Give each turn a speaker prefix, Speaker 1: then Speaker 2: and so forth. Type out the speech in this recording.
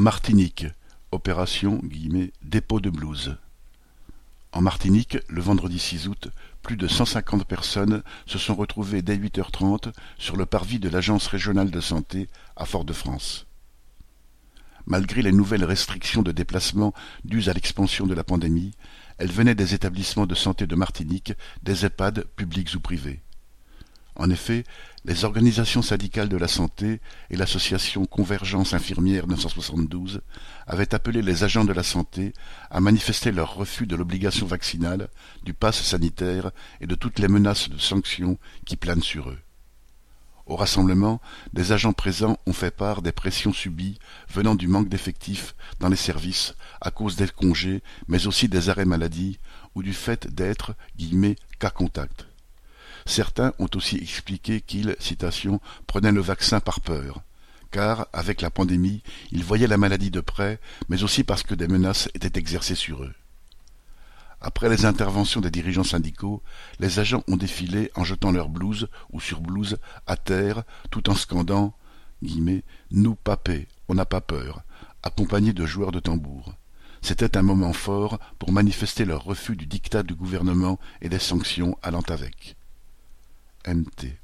Speaker 1: Martinique, opération « dépôt de blues ». En Martinique, le vendredi 6 août, plus de 150 personnes se sont retrouvées dès 8h30 sur le parvis de l'Agence régionale de santé à Fort-de-France. Malgré les nouvelles restrictions de déplacement dues à l'expansion de la pandémie, elles venaient des établissements de santé de Martinique, des EHPAD publics ou privés. En effet, les organisations syndicales de la santé et l'association Convergence infirmière 972 avaient appelé les agents de la santé à manifester leur refus de l'obligation vaccinale, du pass sanitaire et de toutes les menaces de sanctions qui planent sur eux. Au rassemblement, des agents présents ont fait part des pressions subies venant du manque d'effectifs dans les services à cause des congés, mais aussi des arrêts maladie ou du fait d'être « cas contact ». Certains ont aussi expliqué qu'ils, citation, prenaient le vaccin par peur, car, avec la pandémie, ils voyaient la maladie de près, mais aussi parce que des menaces étaient exercées sur eux. Après les interventions des dirigeants syndicaux, les agents ont défilé en jetant leurs blouses ou surblouses à terre, tout en scandant Nous papé, on n'a pas peur, accompagnés de joueurs de tambour. C'était un moment fort pour manifester leur refus du dictat du gouvernement et des sanctions allant avec. empty